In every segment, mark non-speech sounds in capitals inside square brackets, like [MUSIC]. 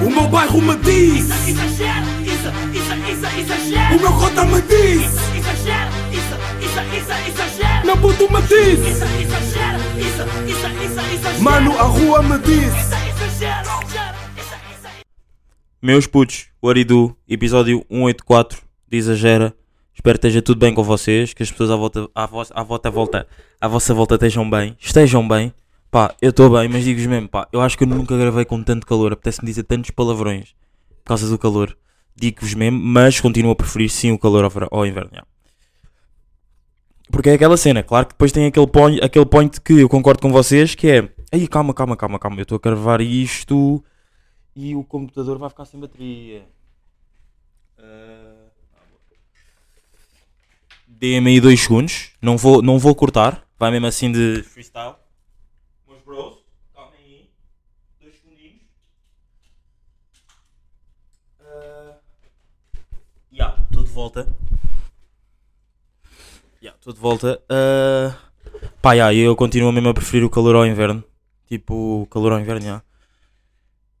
O meu bairro me diz Exagero, isso, isso, isso, exagero. O meu cota me diz Exagero, isso, isso, isso, exagero. Meu puto me diz Isso, exagero, isso, isso, isso, exagero. Mano, a rua me diz Isso, exagero, isso, isso. Meus putos, o Aridu, episódio 184 de Exagera. Espero que esteja tudo bem com vocês, que as pessoas à volta, à, vossa, à, volta, à, volta, à vossa volta estejam bem. Estejam bem. Pá, eu estou bem, mas digo-vos mesmo, pá, eu acho que eu nunca gravei com tanto calor. Apetece-me dizer tantos palavrões por causa do calor. Digo-vos mesmo, mas continuo a preferir sim o calor ao, ao inverno. já. Porque é aquela cena, claro que depois tem aquele point, aquele point que eu concordo com vocês, que é... Aí, calma, calma, calma, calma, eu estou a gravar isto e o computador vai ficar sem bateria. Ah, Dê-me aí dois segundos, não vou, não vou cortar, vai mesmo assim de freestyle. Meus bros, calma aí, dois segundinhos. Volta. Estou de volta. Ah, pá, ya, eu continuo mesmo a preferir o calor ao inverno. Tipo, calor ao inverno, já.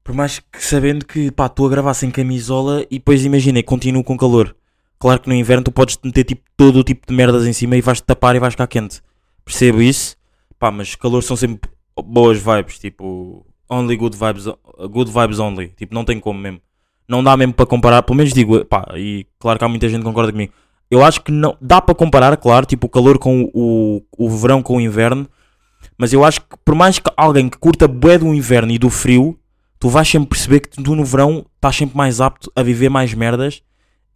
Por mais que sabendo que, pá, estou a gravar sem camisola e depois imagina, continuo com calor. Claro que no inverno tu podes meter tipo todo o tipo de merdas em cima e vais-te tapar e vais ficar quente. Percebo isso. Pá, mas calor são sempre boas vibes, tipo, only good vibes, good vibes only. Tipo, não tem como mesmo. Não dá mesmo para comparar, pelo menos digo, pá, e claro que há muita gente que concorda comigo. Eu acho que não, dá para comparar, claro, tipo, o calor com o, o verão com o inverno. Mas eu acho que por mais que alguém que curta bué do inverno e do frio, tu vais sempre perceber que tu no verão estás sempre mais apto a viver mais merdas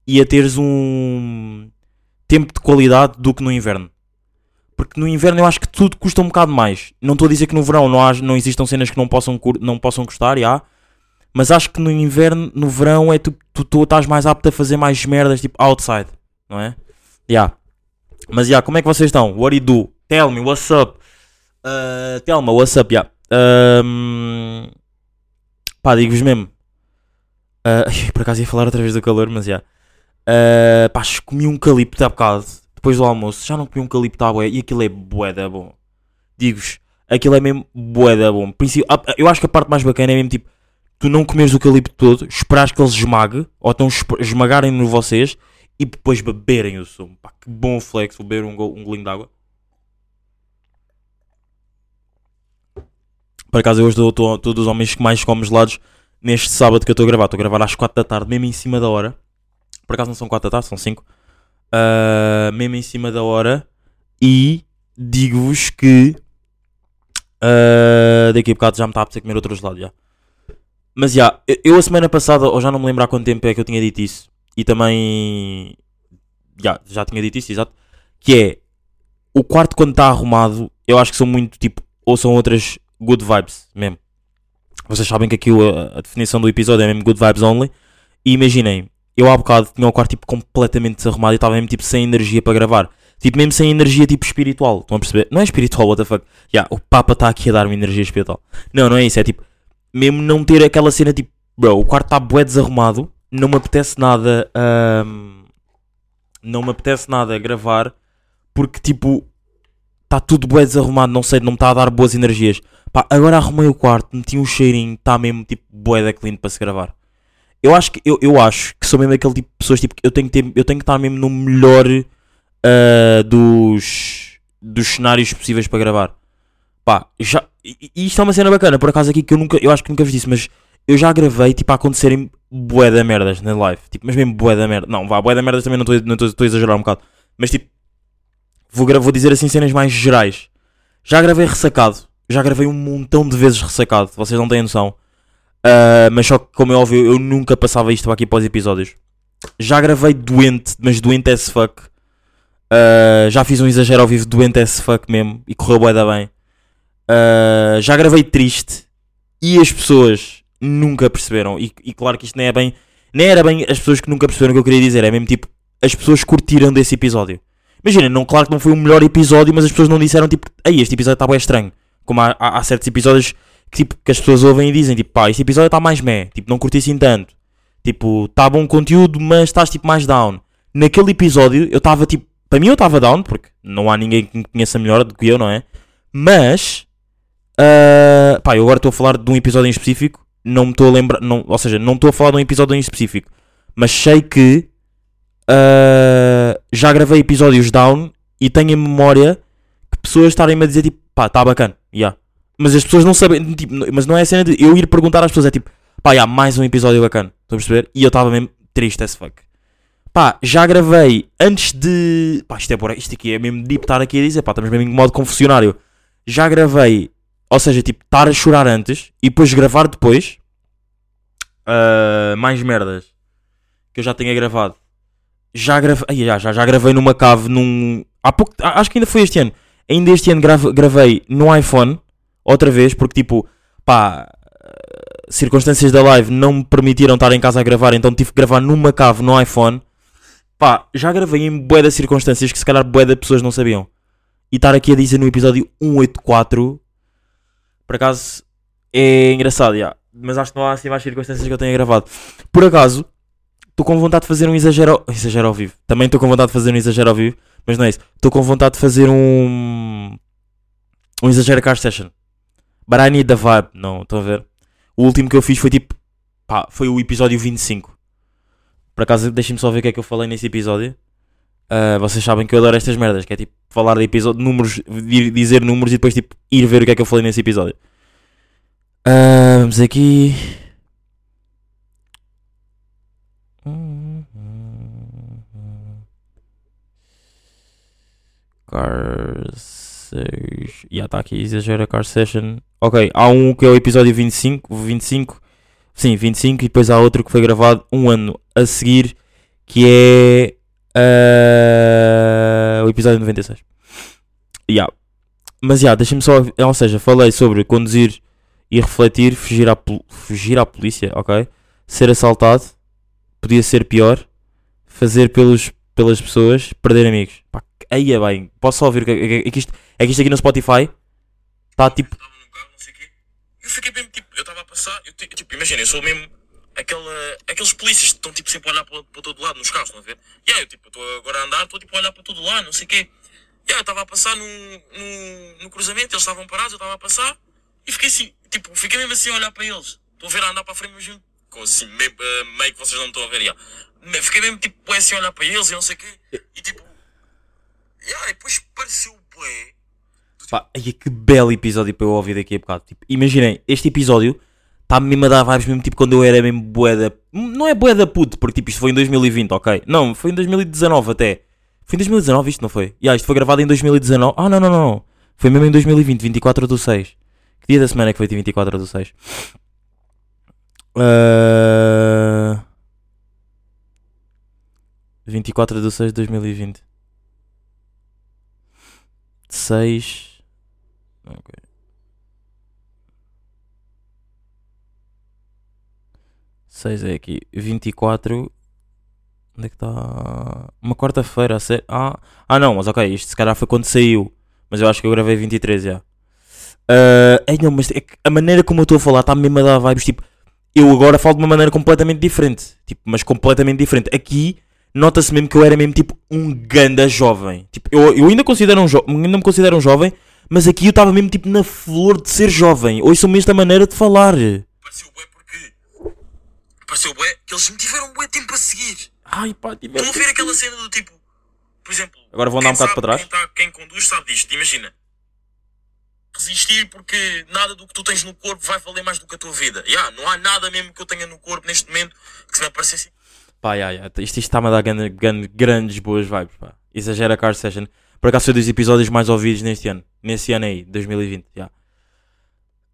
e a teres um tempo de qualidade do que no inverno. Porque no inverno eu acho que tudo custa um bocado mais. Não estou a dizer que no verão não, há, não existam cenas que não possam, não possam custar, já. Mas acho que no inverno, no verão, é tu, tu, tu estás mais apto a fazer mais merdas, tipo outside, não é? Já. Mas já, como é que vocês estão? What do you do? Tell me, what's up? Uh, tell me, what's up? Yeah. Um, pá, digo-vos mesmo. Uh, [LAUGHS] por acaso ia falar outra vez do calor, mas já. Uh, pá, comi um calipto há bocado, depois do almoço. Já não comi um calipto à bué e aquilo é bué da bom. Digo-vos, aquilo é mesmo bué da bom. Eu acho que a parte mais bacana é mesmo tipo, tu não comeres o calipto todo, esperares que eles esmague, ou esp- esmagarem-no vocês e depois beberem o sumo. Pá, que bom flex, vou beber um, go- um golinho de água. Por acaso eu hoje estou todos os homens que mais comem gelados neste sábado que eu estou a gravar. Estou a gravar às 4 da tarde, mesmo em cima da hora. Por acaso não são 4 da tarde, são 5. mesmo em cima da hora. E digo-vos que ah, daqui a bocado já me está a apetecer comer outro gelado. Já. Mas já, eu- eu a semana passada, ou já não me lembro há quanto tempo é que eu tinha dito isso. E também já, já tinha dito isso, exato. Que é o quarto quando está arrumado, eu acho que são muito tipo, ou são outras good vibes mesmo. Vocês sabem que aquilo, a, a definição do episódio é mesmo good vibes only. E imaginem, eu há bocado tinha o quarto tipo completamente desarrumado e estava mesmo tipo sem energia para gravar. Tipo, mesmo sem energia tipo espiritual. Estão a perceber? Não é espiritual, what the fuck? Yeah, o Papa está aqui a dar-me energia espiritual. Não, não é isso. É tipo, mesmo não ter aquela cena tipo, bro, o quarto está bué desarrumado. Não me apetece nada. ahm, não me apetece nada gravar. Porque tipo, está tudo bué desarrumado. Não sei, não me está a dar boas energias. Pá, agora arrumei o quarto, meti um cheirinho, está mesmo tipo bué da clean para se gravar. Eu acho que eu, eu acho que sou mesmo aquele tipo de pessoas tipo eu tenho que ter, eu tenho que estar mesmo no melhor ah, dos dos cenários possíveis para gravar. Pá, já e, e isto é uma cena bacana, por acaso aqui que eu nunca, eu acho que nunca vos disse, mas eu já gravei tipo a acontecerem bué da merdas na live, tipo, mas mesmo bué da merda. Não, vá, bué da merdas também não estou a exagerar um bocado, mas tipo vou, vou dizer assim cenas mais gerais. Já gravei ressacado, já gravei um montão de vezes ressacado, vocês não têm noção. Ah, mas só que, como é óbvio, eu nunca passava isto aqui para os episódios. Já gravei doente, mas doente as fuck. Ah, já fiz um exagero ao vivo doente as fuck mesmo e correu bué da bem. Ah, já gravei triste e as pessoas nunca perceberam. E, e claro que isto nem é bem. Nem era bem as pessoas que nunca perceberam o que eu queria dizer. É mesmo tipo, as pessoas curtiram desse episódio. Imagina, não, claro que não foi o melhor episódio, mas as pessoas não disseram tipo, ei, este episódio está bem estranho. Como há, há, há certos episódios que, tipo, que as pessoas ouvem e dizem, tipo, pá, este episódio está mais meh, tipo, não curti assim tanto. Tipo, está bom conteúdo, mas estás tipo mais down. Naquele episódio eu estava tipo, para mim eu estava down, porque não há ninguém que me conheça melhor do que eu, não é? Mas, ah, pá, eu agora estou a falar de um episódio em específico, não me estou a lembrar, não, ou seja, não estou a falar de um episódio em específico, mas sei que ah, já gravei episódios down e tenho em memória que pessoas estarem-me a dizer tipo, pá, tá bacana, yeah. Mas as pessoas não sabem, tipo, mas não é a cena de eu ir perguntar às pessoas, é tipo, pá, yeah, mais um episódio bacana, estão a perceber? E eu estava mesmo triste as fuck. Pá, já gravei antes de. Pá, isto é bora, isto aqui é mesmo deep estar aqui a dizer, pá, estamos mesmo em modo confessionário. Já gravei, ou seja, tipo, estar a chorar antes e depois gravar depois. ah, mais merdas que eu já tinha gravado. Já gravei, já, já, já gravei numa cave num. Há pouco, acho que ainda foi este ano. Ainda este ano grave- gravei no iPhone, outra vez, porque tipo, pá, circunstâncias da live não me permitiram estar em casa a gravar, então tive que gravar numa cave no iPhone. Pá, já gravei em bué circunstâncias que se calhar bué pessoas não sabiam. E estar aqui a dizer no episódio 184, por acaso, é engraçado, já. Mas acho que não há assim mais circunstâncias que eu tenha gravado. Por acaso, estou com vontade de fazer um exagero, exagero ao vivo. Também estou com vontade de fazer um exagero ao vivo, mas não é isso. Estou com vontade de fazer um. Um exagero car session. But I need the vibe. Não, estão a ver? O último que eu fiz foi tipo. Pá, foi o episódio 25. Por acaso, deixem-me só ver o que é que eu falei nesse episódio. Ah, vocês sabem que eu adoro estas merdas, que é tipo falar de episódio, números, di- dizer números e depois tipo ir ver o que é que eu falei nesse episódio. Ah, vamos aqui. Car Session. Já está aqui, exagera Car Session. Ok, há um que é o episódio 25, 25. Sim, 25. E depois há outro que foi gravado um ano a seguir, que é ah, o episódio 96. Ya. Mas já, deixa-me só. Ou seja, falei sobre conduzir e refletir, fugir à, fugir à polícia, ok? Ser assaltado, podia ser pior. Fazer pelos, pelas pessoas, perder amigos. Pá, aí é bem. Posso só ouvir que é, é que isto, é que isto aqui no Spotify está tipo. Eu fiquei mesmo tipo, eu estava a passar, eu, ti- tipo, imagina, eu sou mesmo aquela, aqueles polícias que estão tipo sempre a olhar para, para todo lado nos carros, estão a ver? E aí eu tipo, estou agora a andar, estou tipo a olhar para todo lado, não sei o quê. E aí eu estava a passar no, no, cruzamento, eles estavam parados, eu estava a passar e fiquei assim, tipo, fiquei mesmo assim a olhar para eles. Estou a ver a andar para a frente, mas com assim, meio, eh, meio que vocês não me estão a ver. Me- Fiquei mesmo tipo, assim a olhar para eles e não sei o quê. E tipo, e aí depois pareceu bué. Pá, ai, que belo episódio para eu ouvir daqui a bocado. Tipo, imaginem, este episódio está-me mesmo a dar vibes mesmo tipo quando eu era mesmo boeda. Não é boeda puto, porque tipo isto foi em 2020, ok? Não, foi em 2019 até. Foi em 2019 isto, não foi? Yeah, isto foi gravado em 2019. Ah, não, não, não. Foi mesmo em 2020, 24 do 6. Que dia da semana é que foi 24 do 6? Uh... 24 do 6 de 2020. 6. Ok. Seis é aqui. 24. Onde é que está? Uma quarta-feira. a sé- Ah, ah, não, mas ok. Isto se calhar foi quando saiu. Mas eu acho que eu gravei 23 já. Ah, ei, não, mas é a maneira como eu estou a falar está mesmo a dar vibes. Tipo, eu agora falo de uma maneira completamente diferente. Tipo, mas completamente diferente. Aqui nota-se mesmo que eu era mesmo tipo um ganda jovem. Tipo, eu, eu ainda, considero um jo- ainda me considero um jovem, mas aqui eu estava mesmo tipo na flor de ser jovem. Ouçam mesmo esta maneira de falar. Pareceu. Pareceu bué que eles me tiveram bué tempo a seguir. Ai pá, tive- Estão a ver aquela cena do tipo. Por exemplo. Agora vou andar um bocado para trás. Quem, tá- quem conduz sabe disto. Imagina. Resistir porque nada do que tu tens no corpo vai valer mais do que a tua vida. Yeah, não há nada mesmo que eu tenha no corpo neste momento que se me aparecesse. Pá, ya, ya, isto está-me a dar grande- grande- grandes boas vibes, pá. Exagera Car Session. Por acaso foi dos episódios mais ouvidos neste ano. Nesse ano aí, 2020, já.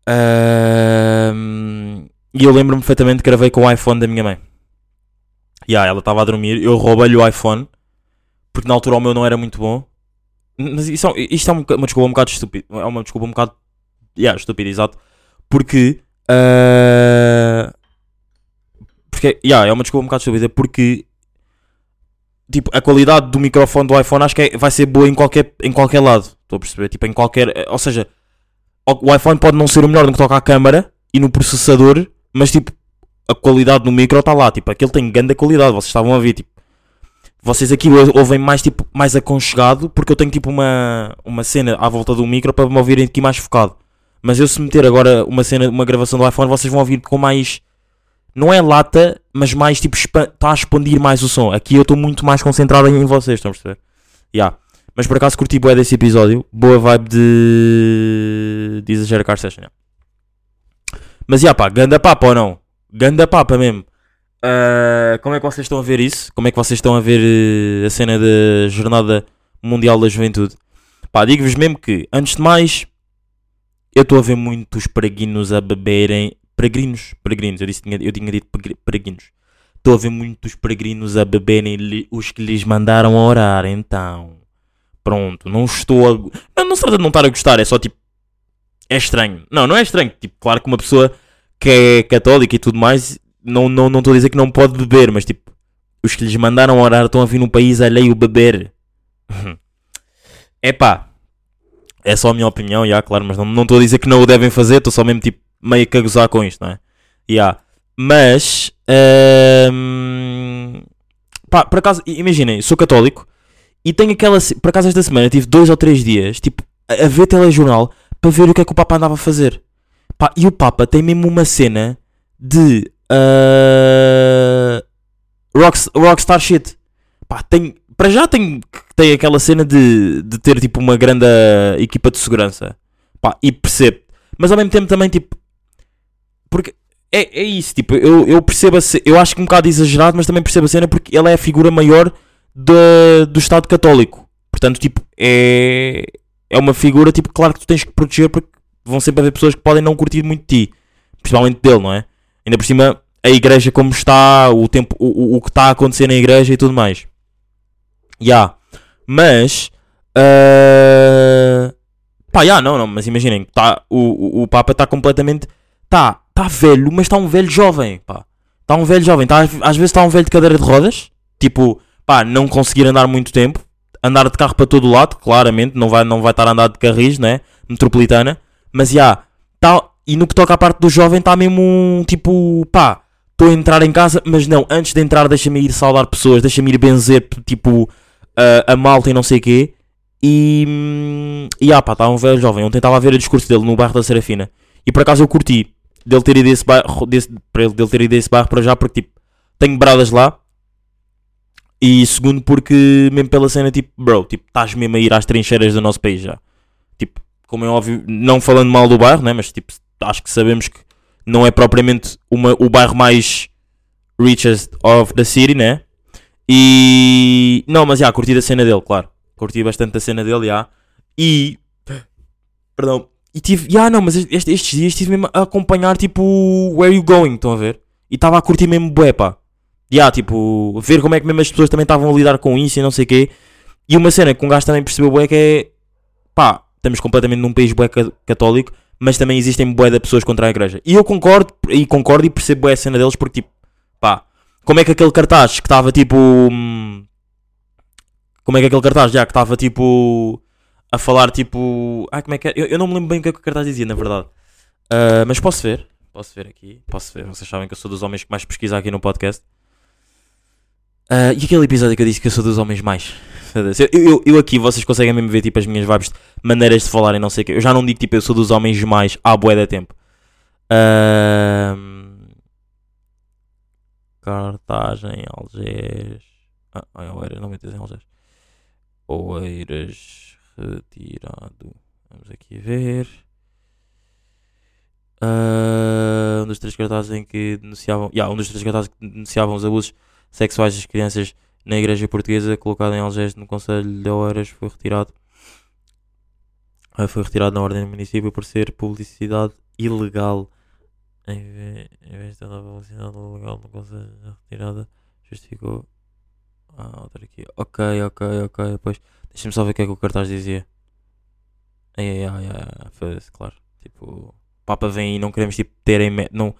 Ahm, E eu lembro-me perfeitamente que gravei com o iPhone da minha mãe. Ya, ela estava a dormir, eu roubei-lhe o iPhone, porque na altura o meu não era muito bom. Mas isso, é- isto é uma, desculpa um bocado estúpida. É uma desculpa um bocado. Ya, estúpida, exato. Porque. ah, porque, yeah, é uma desculpa um bocado estúpida porque tipo, a qualidade do microfone do iPhone acho que é- vai ser boa em qualquer, em qualquer lado. Estou a perceber? Tipo, em qualquer. Ou seja, o iPhone pode não ser o melhor no que toca à câmara e no processador, mas tipo, a qualidade do micro está lá. Tipo, aquele tem grande qualidade. Vocês estavam a ver, tipo. Vocês aqui ou- ouvem mais, tipo, mais aconchegado porque eu tenho tipo uma, uma cena à volta do micro para me ouvirem aqui mais focado. Mas eu se meter agora uma cena, uma gravação do iPhone, vocês vão ouvir com mais. Não é lata, mas mais tipo. Está a expandir mais o som. Aqui eu estou muito mais concentrado em vocês, estão a perceber? Yeah. Mas por acaso curti boa desse episódio. Boa vibe de. de Exagera Car Session. yeah. Mas já pá, ganda papa ou não? Ganda papa mesmo. Ah, como é que vocês estão a ver isso? Como é que vocês estão a ver eh, a cena da Jornada Mundial da Juventude? Pá, digo-vos mesmo que, antes de mais, eu estou a ver muitos peregrinos a beberem. Peregrinos? Peregrinos, eu, disse, eu tinha dito peregrinos. Estou a ver muitos peregrinos a beberem os que lhes mandaram orar, então. Pronto, não estou a. Não, não se trata de não estar a gostar, é só tipo. É estranho. Não, não é estranho. Tipo, claro que uma pessoa que é católica e tudo mais, não estou não, não a dizer que não pode beber, mas tipo, os que lhes mandaram orar estão a vir num país alheio beber. [LAUGHS] Epá, é só a minha opinião, já, claro, mas não estou a dizer que não o devem fazer, estou só mesmo tipo meio que a gozar com isto, não é? Já. Mas, hum, pá, por acaso, imaginem, sou católico e tenho aquela. Por acaso, esta semana tive dois ou três dias, tipo, a ver telejornal para ver o que é que o Papa andava a fazer. Pá, e o Papa tem mesmo uma cena de ah, rocks- rockstar shit. Pá, tem, para já tem, tem aquela cena de, de ter tipo uma grande equipa de segurança. Pá, e percebo. Mas ao mesmo tempo também tipo. Porque é, é isso, tipo, eu, eu percebo a ce- eu acho que um bocado exagerado, mas também percebo a cena porque ele é a figura maior da- do Estado Católico. Portanto, tipo, é, é uma figura, tipo, claro que tu tens que proteger porque vão sempre haver pessoas que podem não curtir muito de ti. Principalmente dele, não é? Ainda por cima, a igreja como está, o tempo, o, o, que está a acontecer na igreja e tudo mais. Ya. Mas. ah, Pá, já, não, não, mas imaginem, tá, o, o, o Papa está completamente. Tá, tá velho, mas está um velho jovem, pá. Está um velho jovem, tá, às vezes está um velho de cadeira de rodas, tipo, pá, não conseguir andar muito tempo, andar de carro para todo lado, claramente, não vai, não vai estar a andar de carris, né? Metropolitana, mas já, tá, e no que toca à parte do jovem, está mesmo tipo, pá, estou a entrar em casa, mas não, antes de entrar, deixa-me ir saudar pessoas, deixa-me ir benzer, tipo, a, a malta e não sei o quê. E, hum, e ah, pá, está um velho jovem. Ontem estava a ver o discurso dele no bairro da Serafina. E por acaso eu curti dele ter ido a esse bairro, desse, dele ter ido a esse bairro para já, porque tipo, tenho bradas lá. E segundo, porque mesmo pela cena, tipo, bro, tipo, estás mesmo a ir às trincheiras do nosso país já. Tipo, como é óbvio, não falando mal do bairro, né? Mas tipo, acho que sabemos que não é propriamente uma, o bairro mais richest of the city, né? E. Não, mas já, curti a cena dele, claro. Curti bastante a cena dele, já. E. Perdão. E tive. Já, não, mas este- estes dias estive mesmo a acompanhar, tipo. Where You Going, estão a ver? E estava a curtir mesmo bué, pá. Já, tipo. Ver como é que mesmo as pessoas também estavam a lidar com isso e não sei o quê. E uma cena que um gajo também percebeu bué que é. Pá, estamos completamente num país bué ca- católico, mas também existem bué de pessoas contra a igreja. E eu concordo, e concordo e percebo bué a cena deles porque, tipo. Pá, como é que aquele cartaz que estava tipo. hum, Como é que aquele cartaz já que estava tipo. A falar tipo. Ah, como é que é? Eu, eu não me lembro bem o que é que o cartaz dizia, na verdade. Ah, mas posso ver. Posso ver aqui. Posso ver. Vocês sabem que eu sou dos homens que mais pesquisa aqui no podcast. Ah, e aquele episódio que eu disse que eu sou dos homens mais. Eu, eu, eu aqui, vocês conseguem mesmo ver tipo as minhas vibes, maneiras de falar e não sei o que. Eu já não digo tipo eu sou dos homens mais há bué da tempo. Ahm, Cartaz em Algés. Ah, Oeiras, não metas em Algés. Oeiras retirado. Vamos aqui ver. Ah, um dos três cartazes em que denunciavam. Yeah, um dos três cartazes que denunciavam os abusos sexuais das crianças na igreja portuguesa, colocado em Algés no Conselho de Oeiras, foi retirado. Ah, foi retirado na ordem do município por ser publicidade ilegal. Em vez, de a publicidade ilegal no Conselho retirada, justificou. Ah, outra aqui. Ok, ok, ok. Depois, deixa-me só ver o que é que o cartaz dizia. Ai, ai, ai, ai, claro. Tipo, o Papa vem e não queremos tipo, ter em. me- Não,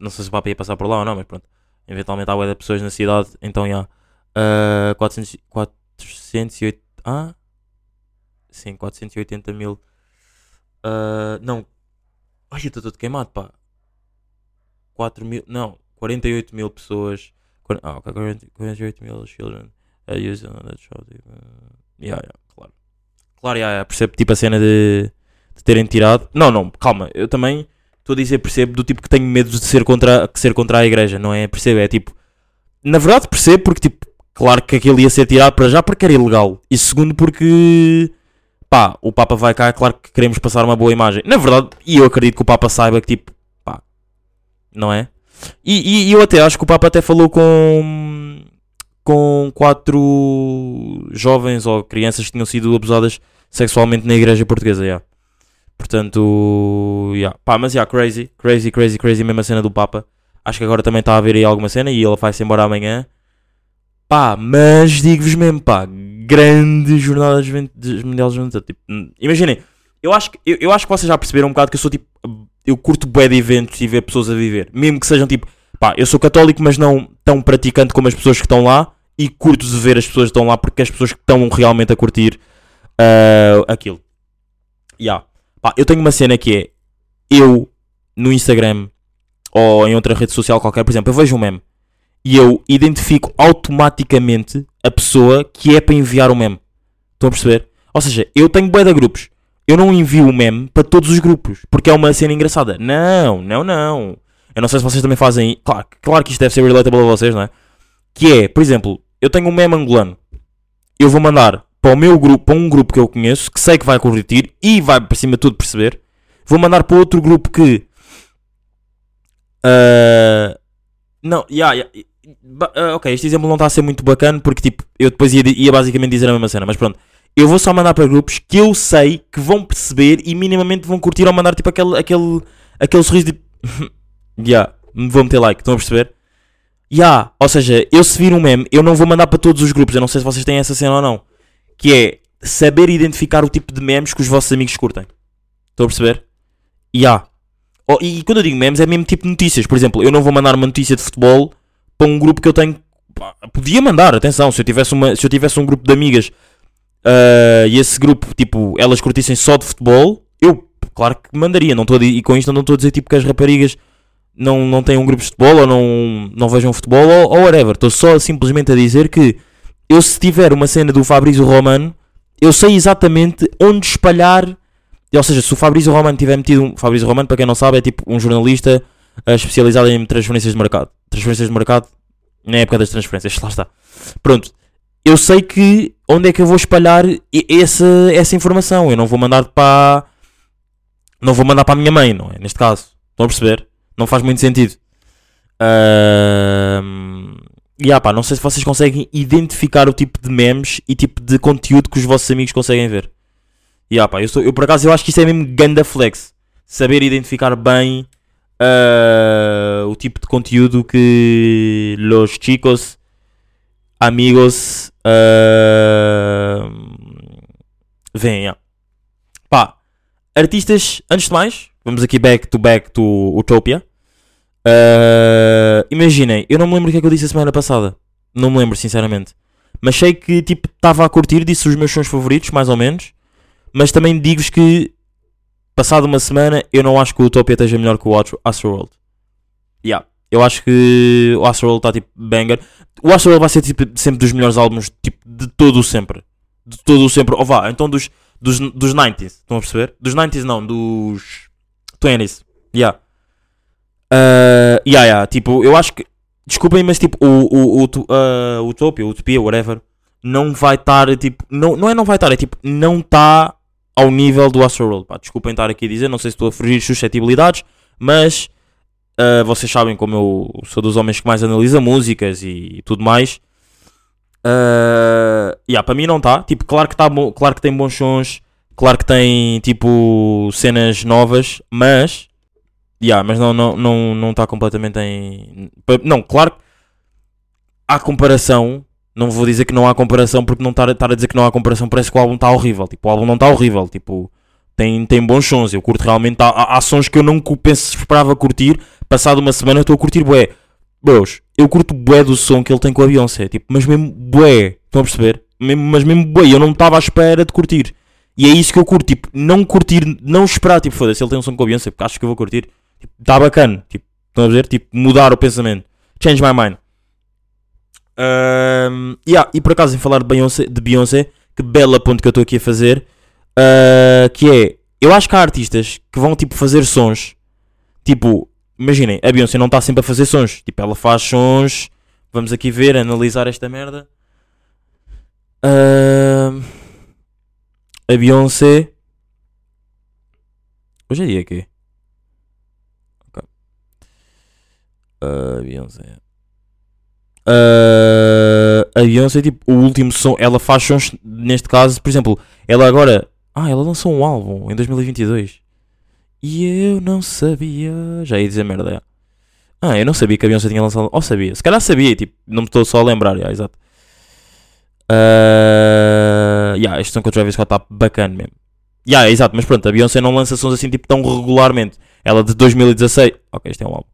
não sei se o Papa ia passar por lá ou não, mas pronto. Eventualmente há de pessoas na cidade, então já. Ah, 400, 408. Ah? Sim, 480 mil. Ah, não. Ai, eu estou todo queimado, pá. 4 mil. Não, 48 mil pessoas. Ah, ok, 40 48 mil children uh, using that show. Tipo, uh, yeah, yeah, claro. Claro, yeah, yeah, percebo tipo a cena de, de terem tirado. Não, não, calma, eu também estou a dizer, percebo, do tipo que tenho medo de ser contra, que ser contra a igreja, não é? Percebo, é tipo. Na verdade, percebo porque, tipo, claro que aquilo ia ser tirado para já porque era ilegal. E segundo, porque. Pá, o Papa vai cá, claro que queremos passar uma boa imagem. Na verdade, e eu acredito que o Papa saiba que, tipo, pá, não é? E, e- e eu até acho que o Papa até falou com. com quatro jovens ou crianças que tinham sido abusadas sexualmente na igreja portuguesa, yeah. Portanto, yeah. pá, mas yeah, crazy, crazy, crazy, crazy, mesmo a cena do Papa. Acho que agora também está a haver aí alguma cena e ele vai-se embora amanhã. Pá, mas digo-vos mesmo, pá, grande jornada de Mundial de Juventude. Tipo, hum, imaginem, eu acho, que, eu, eu acho que vocês já perceberam um bocado que eu sou tipo, eu curto bué de eventos e ver pessoas a viver. Mesmo que sejam tipo, pá, eu sou católico, mas não tão praticante como as pessoas que estão lá. E curto de ver as pessoas que estão lá porque as pessoas que estão realmente a curtir ah, aquilo. Yeah. Pá, eu tenho uma cena que é eu no Instagram ou em outra rede social qualquer, por exemplo, eu vejo um meme e eu identifico automaticamente a pessoa que é para enviar o meme. Estão a perceber? Ou seja, eu tenho bué de grupos. Eu não envio o meme para todos os grupos porque é uma cena engraçada. Não, não, não. Eu não sei se vocês também fazem. Claro, claro que isto deve ser relatable a vocês, não é? Que é, por exemplo, eu tenho um meme angolano. Eu vou mandar para o meu grupo, para um grupo que eu conheço, que sei que vai curtir e vai por cima de tudo perceber. Vou mandar para outro grupo que. ah, não, yeah, yeah, ah, ok, este exemplo não está a ser muito bacana porque tipo, eu depois ia, ia basicamente dizer a mesma cena, mas pronto. Eu vou só mandar para grupos que eu sei que vão perceber e minimamente vão curtir ou mandar tipo aquele, aquele, aquele sorriso de. [LAUGHS] yeah, vou meter like, estão a perceber? Ya, ou seja, eu se vir um meme, eu não vou mandar para todos os grupos, eu não sei se vocês têm essa cena ou não. Que é saber identificar o tipo de memes que os vossos amigos curtem. Estão a perceber? Ya. Oh, e quando eu digo memes, é mesmo tipo notícias. Por exemplo, eu não vou mandar uma notícia de futebol para um grupo que eu tenho. Podia mandar, atenção, se eu tivesse, uma, se eu tivesse um grupo de amigas ah, e esse grupo, tipo, elas curtissem só de futebol, eu, claro que mandaria. Não estou e com isto não estou a dizer tipo que as raparigas não, não têm um grupo de futebol ou não, não vejam futebol ou, ou whatever. Estou só simplesmente a dizer que eu, se tiver uma cena do Fabrício Romano, eu sei exatamente onde espalhar. Ou seja, se o Fabrício Romano tiver metido. Um, Fabrício Romano, para quem não sabe, é tipo um jornalista ah, especializado em transferências de mercado. Transferências de mercado na época das transferências, [LAUGHS] lá está. Pronto. Eu sei que onde é que eu vou espalhar essa, essa informação. Eu não vou mandar para. Não vou mandar para a minha mãe, não é? Neste caso. Estão a perceber? Não faz muito sentido. Ahm, E ah, pá, não sei se vocês conseguem identificar o tipo de memes e tipo de conteúdo que os vossos amigos conseguem ver. E ah, pá, eu, sou, eu por acaso eu acho que isso é mesmo ganda flex. Saber identificar bem ah, o tipo de conteúdo que los chicos, amigos ah, veem. ah. Pá, artistas, antes de mais, vamos aqui back to back to Utopia. Ah, imaginem, eu não me lembro o que é que eu disse a semana passada. Não me lembro, sinceramente. Mas sei que, tipo, estava a curtir, disse os meus sons favoritos, mais ou menos. Mas também digo-vos que, passado uma semana, eu não acho que o Utopia esteja melhor que o Astro- Astroworld. Yeah. Eu acho que o Astroworld está, tipo, banger. O Astroworld vai ser, tipo, sempre dos melhores álbuns, tipo, de todo o sempre. De todo o sempre. Ou vá, então dos, dos, dos 90s. Estão a perceber? Dos 90s não, dos 20s. Yeah. Uh, yeah, yeah, tipo, eu acho que. Desculpem, mas tipo, o, o, o, uh, Utopia, Utopia, whatever, não vai estar, tipo. Não, não é não vai estar, é tipo, não está ao nível do Astroworld. Pá, desculpem estar aqui a dizer, não sei se estou a fugir de suscetibilidades, mas uh, vocês sabem como eu sou dos homens que mais analisa músicas e, tudo mais. Uh, yeah, para mim não está. Tipo, claro que, tá claro que tem bons sons, claro que tem tipo cenas novas, mas Yeah, mas não não não não está completamente em não claro que há comparação não vou dizer que não há comparação porque não estar a dizer que não há comparação parece que o álbum está horrível tipo o álbum não está horrível tipo tem tem bons sons eu curto realmente há, há- sons que eu não esperava curtir passado uma semana estou a curtir bué. Bros eu curto bué do som que ele tem com a Beyoncé tipo mas mesmo bué estão a perceber? Mesmo, mas mesmo bué eu não estava à espera de curtir. E é isso que eu curto tipo não curtir não esperar tipo foda-se ele tem um som com a Beyoncé porque acho que eu vou curtir está bacana. Tipo, estão a ver? Tipo, mudar o pensamento. Change my mind. Ahm, yeah, e por acaso, em falar de Beyoncé, de Beyoncé que bela ponto que eu estou aqui a fazer, ah, que é, eu acho que há artistas que vão tipo fazer sons. Tipo, imaginem, a Beyoncé não está sempre a fazer sons. Tipo, ela faz sons. Vamos aqui ver, analisar esta merda. Ahm, a Beyoncé. Hoje é dia quê? A Beyoncé. Ah, a Beyoncé, tipo, o último som, ela faz sons, neste caso, por exemplo, ela agora. Ah, ela lançou um álbum em 2022. E eu não sabia. Já ia dizer merda, já. Ah, eu não sabia que a Beyoncé tinha lançado. Ou sabia, se calhar sabia, tipo, não me estou só a lembrar, já, exato. Uh, yeah, este som com o Travis Scott está bacana mesmo. Yeah, exato, mas pronto, a Beyoncé não lança sons assim tipo tão regularmente. Ela de 2016. Ok, este é um álbum.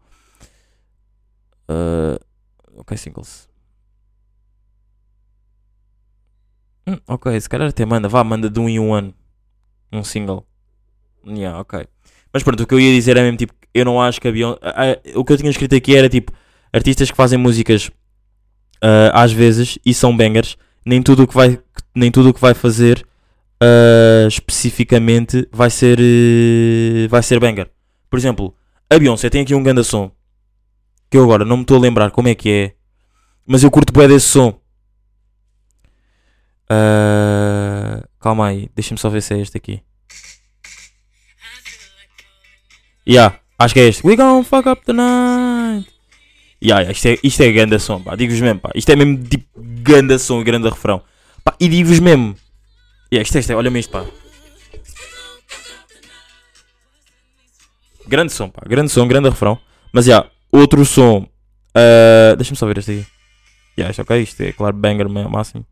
Uh, ok, singles. Hum, ok, se calhar até manda, vá, manda de um em um ano. Um single. Yeah, ok. Mas pronto, o que eu ia dizer é mesmo tipo, eu não acho que a Beyoncé. o que eu tinha escrito aqui era tipo, artistas que fazem músicas ah, às vezes e são bangers, nem tudo o que vai, nem tudo o que vai fazer ah, especificamente vai ser, eh, vai ser banger. Por exemplo, a Beyoncé tem aqui um grande som que eu agora não me estou a lembrar como é que é, mas eu curto bem desse som. Ah, calma aí, deixa-me só ver se é este aqui. Yeah, acho que é este. We gon' fuck up the night. Yeah, yeah, isto é, isto é grande som, pá. Digo-vos mesmo, pá. Isto é mesmo tipo grande som, grande refrão. Pá, e digo-vos mesmo. Yeah, isto é, isto é, olha-me isto, pá. Grande som, pá. Grande som, grande refrão. Mas, yeah, outro som. ah, Deixa-me só ver este aqui. Yeah, isto é ok, isto é, claro, banger máximo.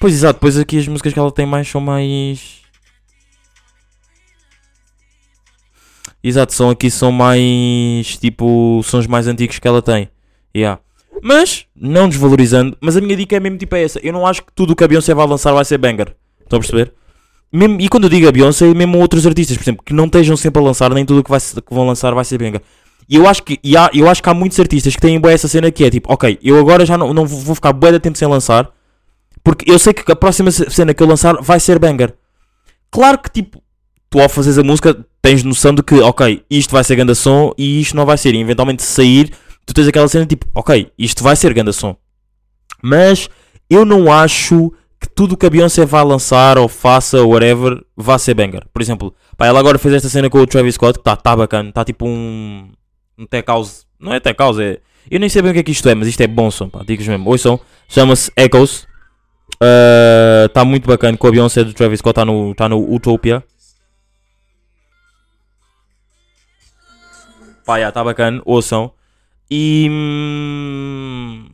Pois, exato. Depois aqui as músicas que ela tem mais são mais... Exato, são aqui são mais tipo sons mais antigos que ela tem. Yeah. Mas, não desvalorizando, mas a minha dica é mesmo tipo essa. Eu não acho que tudo o que a Beyoncé vai lançar vai ser banger. Estão a perceber? Mesmo, e quando eu digo a Beyoncé, mesmo outros artistas, por exemplo, que não estejam sempre a lançar, nem tudo que, vai, que vão lançar vai ser banger. E eu acho que, e há, eu acho que há muitos artistas que têm bué essa cena que é tipo, ok, eu agora já não, não vou ficar bué de tempo sem lançar, porque eu sei que a próxima ce- cena que eu lançar vai ser banger. Claro que tipo, tu ao fazeres a música tens noção de que, ok, isto vai ser ganda som e isto não vai ser. E eventualmente sair, tu tens aquela cena tipo, ok, isto vai ser ganda som. Mas eu não acho que tudo que a Beyoncé vai lançar ou faça, whatever, vá ser banger. Por exemplo, pá, ela agora fez esta cena com o Travis Scott, que está tá bacana, está tipo um, um tech house. Não é tech house, é. Eu nem sei bem o que é que isto é, mas isto é bom som, pá, digo mesmo. Ouçam, chama-se Echoes. Está muito bacana com a Beyoncé do Travis Scott, está no, tá no Utopia. Pá, está bacana, ouçam. E. hum,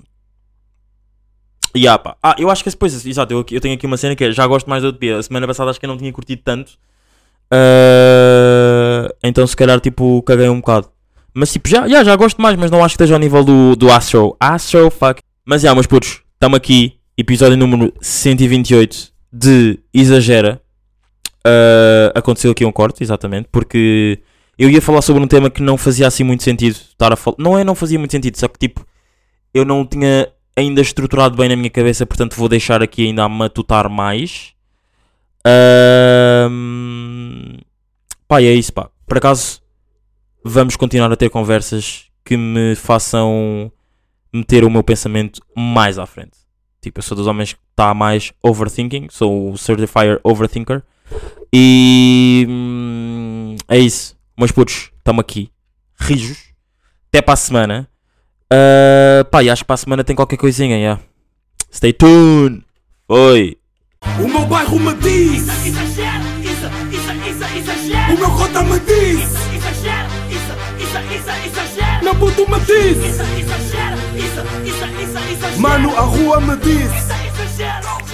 Ya, pá. Ah, eu acho que depois, exato, eu, eu tenho aqui uma cena que é, já gosto mais da Utopia. A semana passada acho que eu não tinha curtido tanto. Ah, então se calhar tipo caguei um bocado. Mas tipo, já, já, já gosto mais, mas não acho que esteja ao nível do, do Astro. Astro, fuck. Mas já, meus putos, estamos aqui, episódio número 128 de Exagera. Ah, aconteceu aqui um corte, exatamente, porque eu ia falar sobre um tema que não fazia assim muito sentido estar a falar. Não é não fazia muito sentido, só que tipo, eu não tinha ainda estruturado bem na minha cabeça, portanto vou deixar aqui ainda a matutar mais. Ahm, Pá, é isso, pá. Por acaso, vamos continuar a ter conversas que me façam meter o meu pensamento mais à frente. Tipo, eu sou dos homens que está mais overthinking, sou o certifier overthinker. E hum, é isso. Meus putos, estamos aqui. Rijos. Até para a semana. Ah, pá, e acho que para a semana tem qualquer coisinha, yeah. Stay tuned. Oi. O meu bairro me diz, isso, isso, isso, exagera. o meu cota me diz, isso, isso, isso, exagera. meu puto me diz, Isso, isso, isso, mano a rua me diz. Isso.